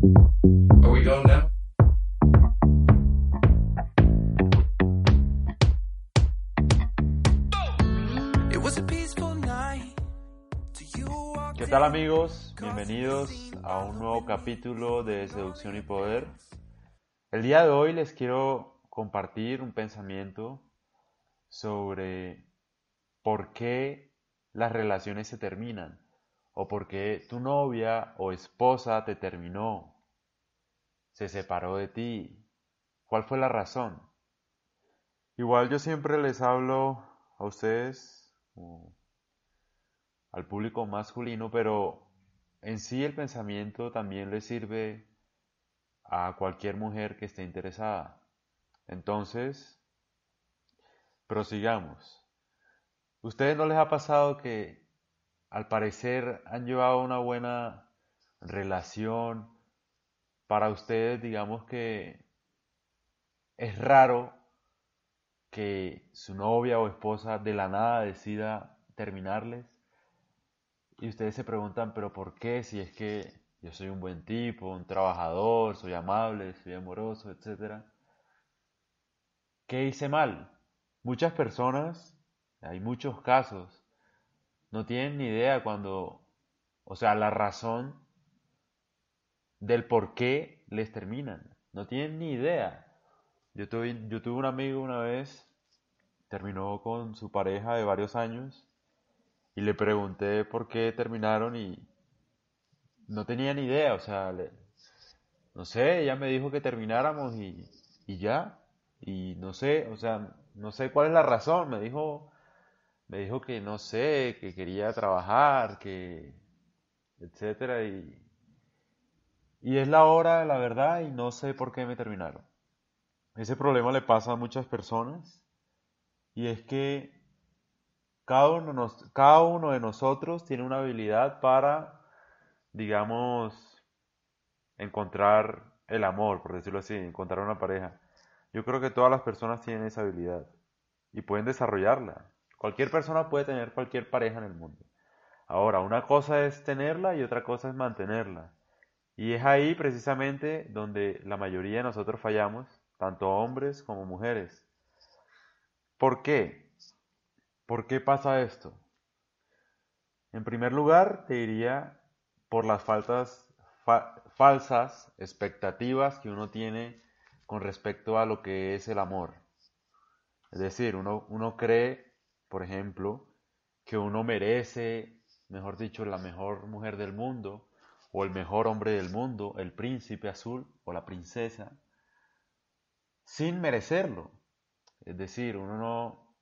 Are we going now? It was a peaceful night. To you ¿Qué tal amigos? Bienvenidos a un nuevo capítulo de Seducción y Poder. El día de hoy les quiero compartir un pensamiento sobre por qué las relaciones se terminan o por qué tu novia o esposa te terminó, se separó de ti. ¿Cuál fue la razón? Igual yo siempre les hablo a ustedes, al público masculino, pero en sí el pensamiento también le sirve a cualquier mujer que esté interesada. Entonces, prosigamos. ¿Ustedes no les ha pasado que al parecer han llevado una buena relación? Para ustedes, digamos que es raro que su novia o esposa de la nada decida terminarles. Y ustedes se preguntan, pero ¿por qué? Si es que yo soy un buen tipo, un trabajador, soy amable, soy amoroso, etc. ¿Qué hice mal? Muchas personas, hay muchos casos, no tienen ni idea cuando, o sea, la razón del por qué les terminan. No tienen ni idea. Yo tuve, yo tuve un amigo una vez, terminó con su pareja de varios años y le pregunté por qué terminaron y no tenía ni idea, o sea, le- no sé, ella me dijo que termináramos y, y ya, y no sé, o sea, no sé cuál es la razón, me dijo, me dijo que no sé, que quería trabajar, que, etcétera, y, y es la hora de la verdad y no sé por qué me terminaron. Ese problema le pasa a muchas personas y es que cada uno, cada uno de nosotros tiene una habilidad para, digamos, encontrar el amor, por decirlo así, encontrar una pareja. Yo creo que todas las personas tienen esa habilidad y pueden desarrollarla. Cualquier persona puede tener cualquier pareja en el mundo. Ahora, una cosa es tenerla y otra cosa es mantenerla. Y es ahí precisamente donde la mayoría de nosotros fallamos, tanto hombres como mujeres. ¿Por qué? ¿Por qué pasa esto? En primer lugar, te diría por las falsas expectativas que uno tiene con respecto a lo que es el amor. Es decir, uno, uno cree, por ejemplo, que uno merece, mejor dicho, la mejor mujer del mundo, o el mejor hombre del mundo, el príncipe azul o la princesa, sin merecerlo. Es decir, uno no,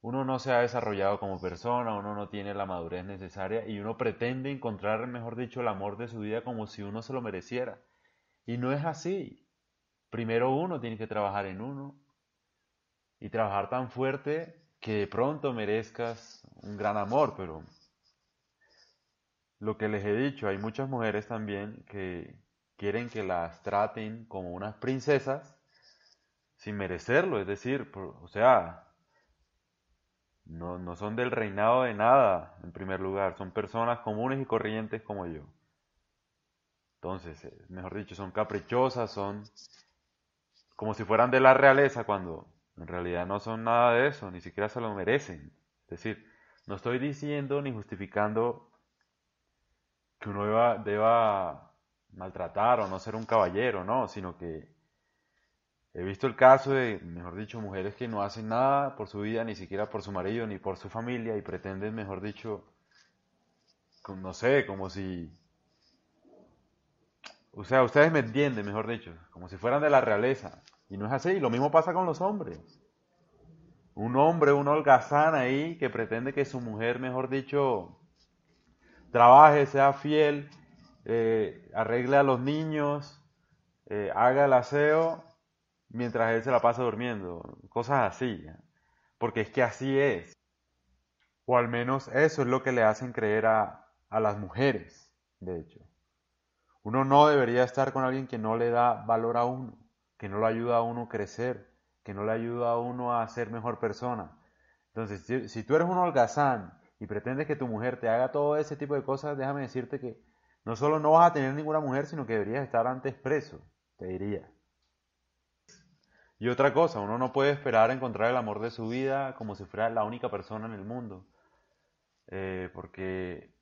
uno no se ha desarrollado como persona, uno no tiene la madurez necesaria y uno pretende encontrar, mejor dicho, el amor de su vida como si uno se lo mereciera. Y no es así. Primero uno tiene que trabajar en uno y trabajar tan fuerte que de pronto merezcas un gran amor, pero lo que les he dicho, hay muchas mujeres también que quieren que las traten como unas princesas sin merecerlo, es decir, por- o sea, no, no son del reinado de nada, en primer lugar, son personas comunes y corrientes como yo. Entonces, eh, mejor dicho, son caprichosas, son como si fueran de la realeza cuando en realidad no son nada de eso, ni siquiera se lo merecen. Es decir, no estoy diciendo ni justificando que uno deba, deba maltratar o no ser un caballero, no, sino que he visto el caso de, mejor dicho, mujeres que no hacen nada por su vida, ni siquiera por su marido, ni por su familia, y pretenden, mejor dicho, no sé, como si... O sea, ustedes me entienden, mejor dicho, como si fueran de la realeza. Y no es así, lo mismo pasa con los hombres. Un hombre, un holgazán ahí que pretende que su mujer, mejor dicho, trabaje, sea fiel, eh, arregle a los niños, eh, haga el aseo, mientras él se la pasa durmiendo. Cosas así. Porque es que así es. O al menos eso es lo que le hacen creer a, a las mujeres, de hecho. Uno no debería estar con alguien que no le da valor a uno, que no le ayuda a uno a crecer, que no le ayuda a uno a ser mejor persona. Entonces, si, si tú eres un holgazán y pretendes que tu mujer te haga todo ese tipo de cosas, déjame decirte que no solo no vas a tener ninguna mujer, sino que deberías estar antes preso, te diría. Y otra cosa, uno no puede esperar encontrar el amor de su vida como si fuera la única persona en el mundo, eh, porque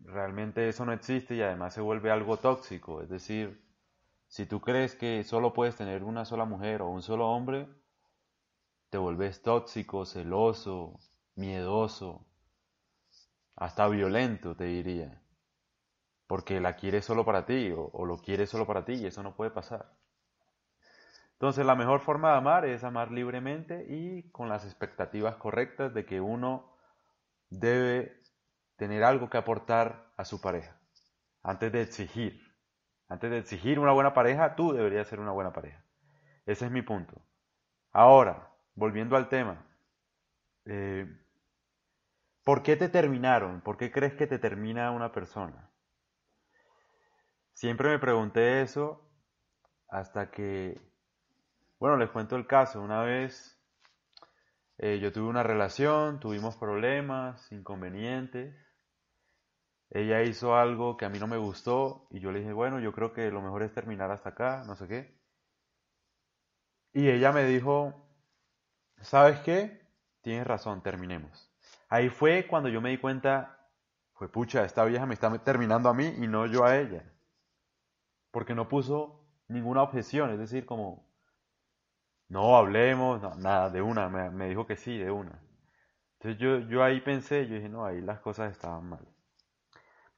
realmente eso no existe y además se vuelve algo tóxico. Es decir, si tú crees que solo puedes tener una sola mujer o un solo hombre, te vuelves tóxico, celoso, miedoso, hasta violento, te diría. Porque la quieres solo para ti o, o lo quieres solo para ti y eso no puede pasar. Entonces la mejor forma de amar es amar libremente y con las expectativas correctas de que uno debe tener algo que aportar a su pareja. Antes de exigir. Antes de exigir una buena pareja, tú deberías ser una buena pareja. Ese es mi punto. Ahora, volviendo al tema. Eh, ¿Por qué te terminaron? ¿Por qué crees que te termina una persona? Siempre me pregunté eso hasta que, bueno, les cuento el caso. Una vez eh, yo tuve una relación, tuvimos problemas, inconvenientes. Ella hizo algo que a mí no me gustó y yo le dije, bueno, yo creo que lo mejor es terminar hasta acá, no sé qué. Y ella me dijo, ¿sabes qué? Tienes razón, terminemos. Ahí fue cuando yo me di cuenta, fue pucha, esta vieja me está terminando a mí y no yo a ella. Porque no puso ninguna objeción, es decir, como, no hablemos, nada, de una, me, me, dijo que sí, de una. Entonces yo, yo ahí pensé, yo dije, no, ahí las cosas estaban mal.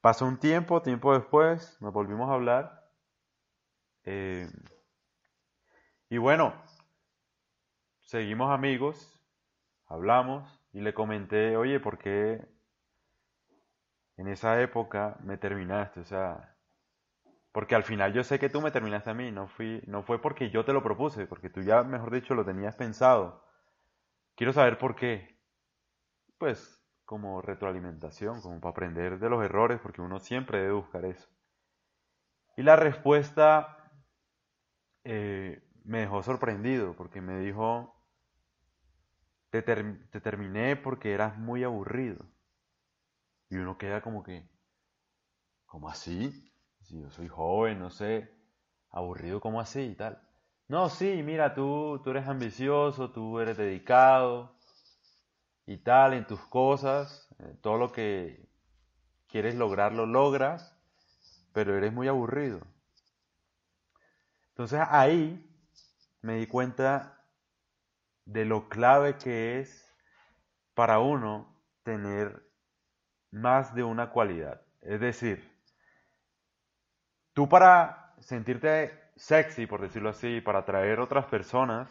Pasó un tiempo, tiempo después, nos volvimos a hablar. Eh, y bueno, seguimos amigos, hablamos y le comenté, oye, ¿por qué en esa época me terminaste? O sea, porque al final yo sé que tú me terminaste a mí, no, fui, no fue porque yo te lo propuse, porque tú ya, mejor dicho, lo tenías pensado. Quiero saber por qué. Pues como retroalimentación, como para aprender de los errores, porque uno siempre debe buscar eso. Y la respuesta eh, me dejó sorprendido, porque me dijo, te, te terminé porque eras muy aburrido. Y uno queda como que, ¿cómo así? Si yo soy joven, no sé, aburrido como así y tal. No, sí, mira, tú, tú eres ambicioso, tú eres dedicado y tal en tus cosas, eh, todo lo que quieres lograr lo logras, pero eres muy aburrido. Entonces ahí me di cuenta de lo clave que es para uno tener más de una cualidad. Es decir, tú para sentirte sexy, por decirlo así, para atraer otras personas,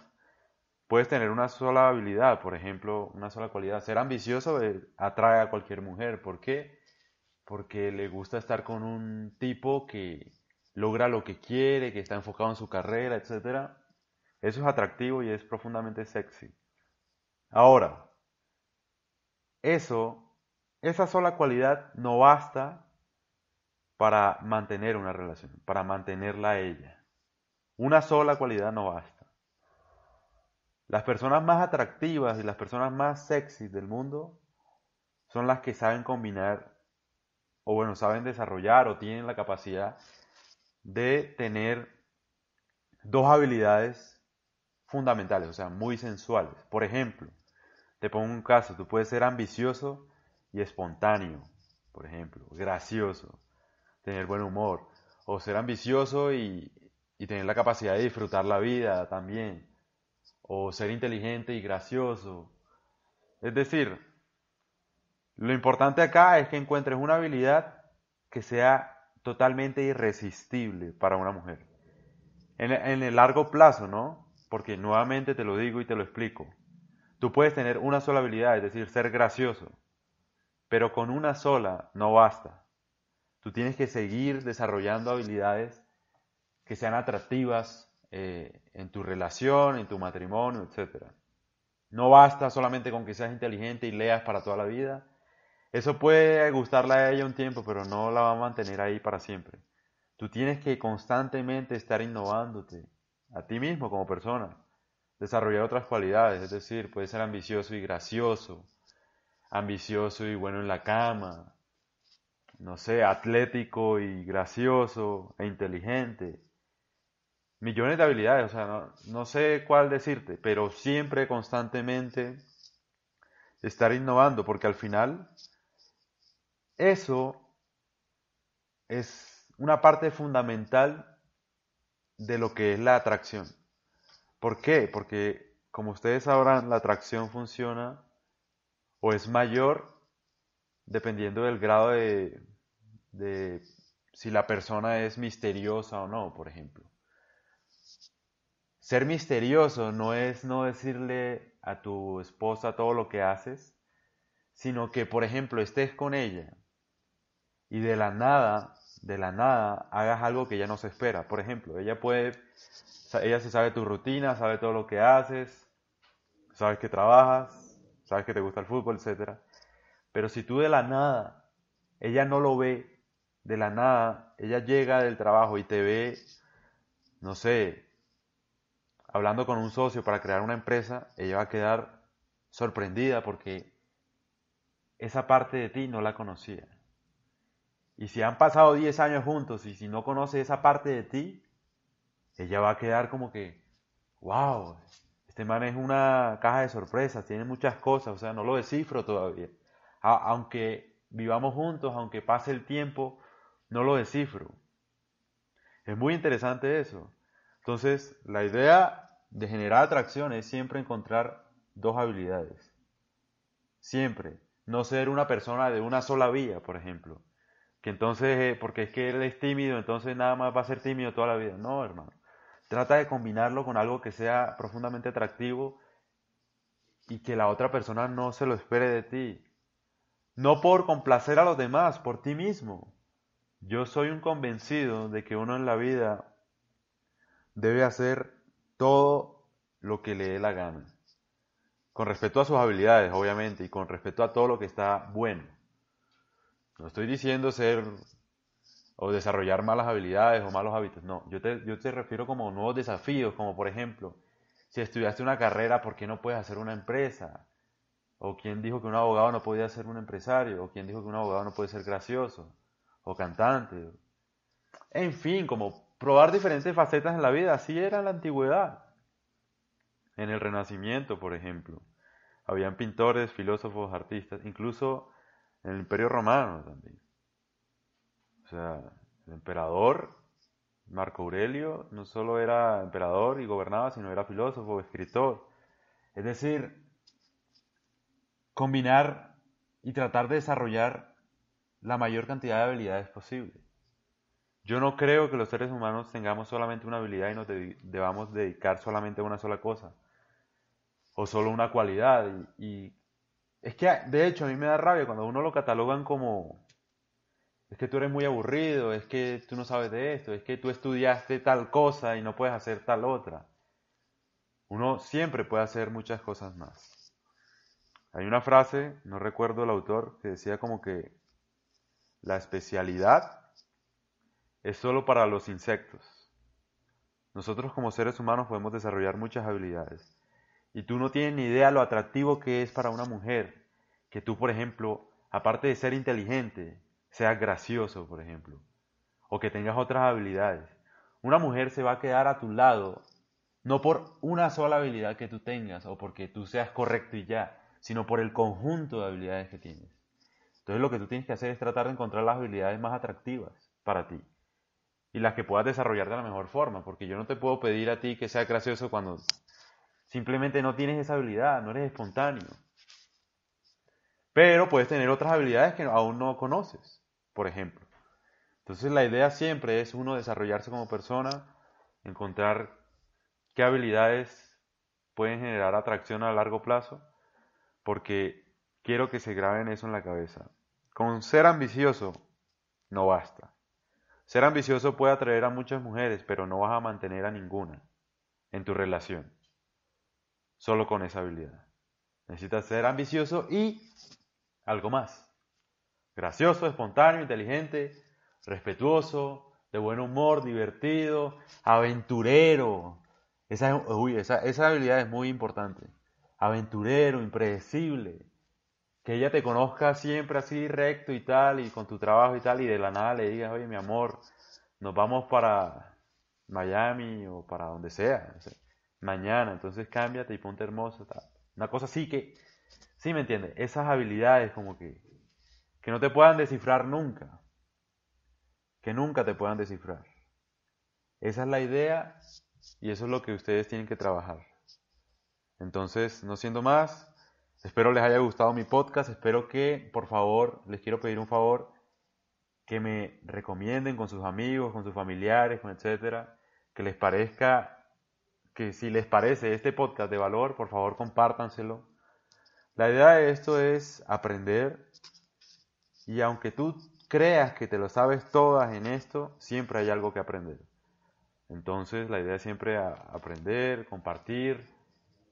puedes tener una sola habilidad, por ejemplo, una sola cualidad. Ser ambicioso eh, atrae a cualquier mujer. ¿Por qué? Porque le gusta estar con un tipo que logra lo que quiere, que está enfocado en su carrera, etc. Eso es atractivo y es profundamente sexy. Ahora, eso, esa sola cualidad no basta para mantener una relación, para mantenerla a ella. Una sola cualidad no basta. Las personas más atractivas y las personas más sexy del mundo son las que saben combinar, o bueno, saben desarrollar o tienen la capacidad de tener dos habilidades fundamentales, o sea, muy sensuales. Por ejemplo, te pongo un caso, tú puedes ser ambicioso y espontáneo, por ejemplo, gracioso, tener buen humor, o ser ambicioso y, y tener la capacidad de disfrutar la vida también, o ser inteligente y gracioso. Es decir, lo importante acá es que encuentres una habilidad que sea totalmente irresistible para una mujer. En, el largo plazo, ¿no? Porque nuevamente te lo digo y te lo explico. Tú puedes tener una sola habilidad, es decir, ser gracioso, pero con una sola no basta. Tú tienes que seguir desarrollando habilidades que sean atractivas eh, en tu relación, en tu matrimonio, etc. No basta solamente con que seas inteligente y leas para toda la vida. Eso puede gustarle a ella un tiempo, pero no la va a mantener ahí para siempre. Tú tienes que constantemente estar innovándote a ti mismo como persona, desarrollar otras cualidades, es decir, puedes ser ambicioso y gracioso, ambicioso y bueno en la cama, no sé, atlético y gracioso e inteligente. Millones de habilidades, o sea, no, sé cuál decirte, pero siempre, constantemente, estar innovando, porque al final eso es una parte fundamental de lo que es la atracción. ¿Por qué? Porque, como ustedes sabrán, la atracción funciona o es mayor dependiendo del grado de, de si la persona es misteriosa o no, por ejemplo. Ser misterioso no es no decirle a tu esposa todo lo que haces, sino que, por ejemplo, estés con ella y de la nada, de la nada, hagas algo que ella no se espera. Por ejemplo, ella puede, ella se sabe tu rutina, sabe todo lo que haces, sabes que trabajas, sabes que te gusta el fútbol, etc. Pero si tú de la nada, ella no lo ve, de la nada, ella llega del trabajo y te ve, no sé, hablando con un socio para crear una empresa, ella va a quedar sorprendida porque esa parte de ti no la conocía. Y si han pasado 10 años juntos y si no conoce esa parte de ti, ella va a quedar como que, wow, este man es una caja de sorpresas, tiene muchas cosas, o sea, no lo descifro todavía. aunque vivamos juntos, aunque pase el tiempo, no lo descifro. Es muy interesante eso. Entonces, la idea de generar atracción es siempre encontrar dos habilidades. Siempre. No ser una persona de una sola vía, por ejemplo. Que entonces, eh, porque es que él es tímido, entonces nada más va a ser tímido toda la vida. No, hermano. Trata de combinarlo con algo que sea profundamente atractivo y que la otra persona no se lo espere de ti. No por complacer a los demás, por ti mismo. Yo soy un convencido de que uno en la vida debe hacer todo lo que le dé la gana. Con respecto a sus habilidades, obviamente, y con respecto a todo lo que está bueno. No estoy diciendo ser o desarrollar malas habilidades o malos hábitos. No, yo te, yo te refiero como nuevos desafíos, como por ejemplo, si estudiaste una carrera, ¿por qué no puedes hacer una empresa? ¿O quién dijo que un abogado no podía ser un empresario? ¿O quién dijo que un abogado no puede ser gracioso? ¿O cantante? En fin, como probar diferentes facetas en la vida. Así era en la antigüedad. En el Renacimiento, por ejemplo. Habían pintores, filósofos, artistas, incluso en el Imperio Romano también. O sea, el emperador Marco Aurelio no solo era emperador y gobernaba, sino era filósofo, escritor. Es decir, combinar y tratar de desarrollar la mayor cantidad de habilidades posible. Yo no creo que los seres humanos tengamos solamente una habilidad y nos debamos dedicar solamente a una sola cosa o solo una cualidad. Y, es que, de hecho, a mí me da rabia cuando uno lo catalogan como, es que tú eres muy aburrido, es que tú no sabes de esto, es que tú estudiaste tal cosa y no puedes hacer tal otra. Uno siempre puede hacer muchas cosas más. Hay una frase, no recuerdo el autor, que decía como que la especialidad es solo para los insectos. Nosotros como seres humanos podemos desarrollar muchas habilidades. Y tú no tienes ni idea lo atractivo que es para una mujer que tú, por ejemplo, aparte de ser inteligente, seas gracioso, por ejemplo, o que tengas otras habilidades. Una mujer se va a quedar a tu lado no por una sola habilidad que tú tengas o porque tú seas correcto y ya, sino por el conjunto de habilidades que tienes. Entonces lo que tú tienes que hacer es tratar de encontrar las habilidades más atractivas para ti y las que puedas desarrollar de la mejor forma, porque yo no te puedo pedir a ti que sea gracioso cuando simplemente no tienes esa habilidad, no eres espontáneo. Pero puedes tener otras habilidades que aún no conoces, por ejemplo. Entonces la idea siempre es uno desarrollarse como persona, encontrar qué habilidades pueden generar atracción a largo plazo, porque quiero que se graben eso en la cabeza. Con ser ambicioso no basta. Ser ambicioso puede atraer a muchas mujeres, pero no vas a mantener a ninguna en tu relación. Solo con esa habilidad. Necesitas ser ambicioso y algo más. Gracioso, espontáneo, inteligente, respetuoso, de buen humor, divertido, aventurero. Esa, esa, habilidad es muy importante. Aventurero, impredecible. Que ella te conozca siempre así recto y tal, y con tu trabajo y tal, y de la nada le digas, oye, mi amor, nos vamos para Miami o para donde sea, mañana, entonces cámbiate y ponte hermosa. Una cosa así que, sí me entiendes, esas habilidades como que, que no te puedan descifrar nunca, que nunca te puedan descifrar. Esa es la idea y eso es lo que ustedes tienen que trabajar. Entonces, no siendo más, espero les haya gustado mi podcast, espero que, por favor, les quiero pedir un favor, que me recomienden con sus amigos, con sus familiares, con etcétera, que les parezca, que si les parece este podcast de valor, por favor compártanselo. La idea de esto es aprender y aunque tú creas que te lo sabes todas en esto, siempre hay algo que aprender. Entonces la idea es siempre aprender, compartir,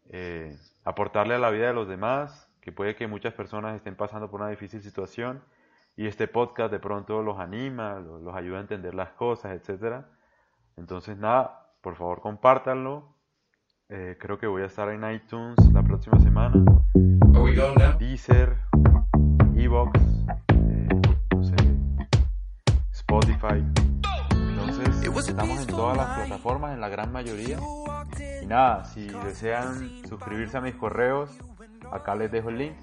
eh, aportarle a la vida de los demás, que puede que muchas personas estén pasando por una difícil situación y este podcast de pronto los anima, los, ayuda a entender las cosas, etc. Entonces nada, por favor compártanlo. Eh, creo que voy a estar en iTunes la próxima semana. Deezer, Evox, eh, no sé, Spotify. Entonces estamos en todas las plataformas, en la gran mayoría. Y nada, si desean suscribirse a mis correos, acá les dejo el link.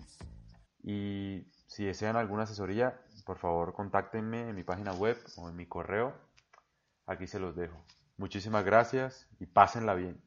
Y si desean alguna asesoría, por favor contáctenme en mi página web o en mi correo. Aquí se los dejo. Muchísimas gracias y pásenla bien.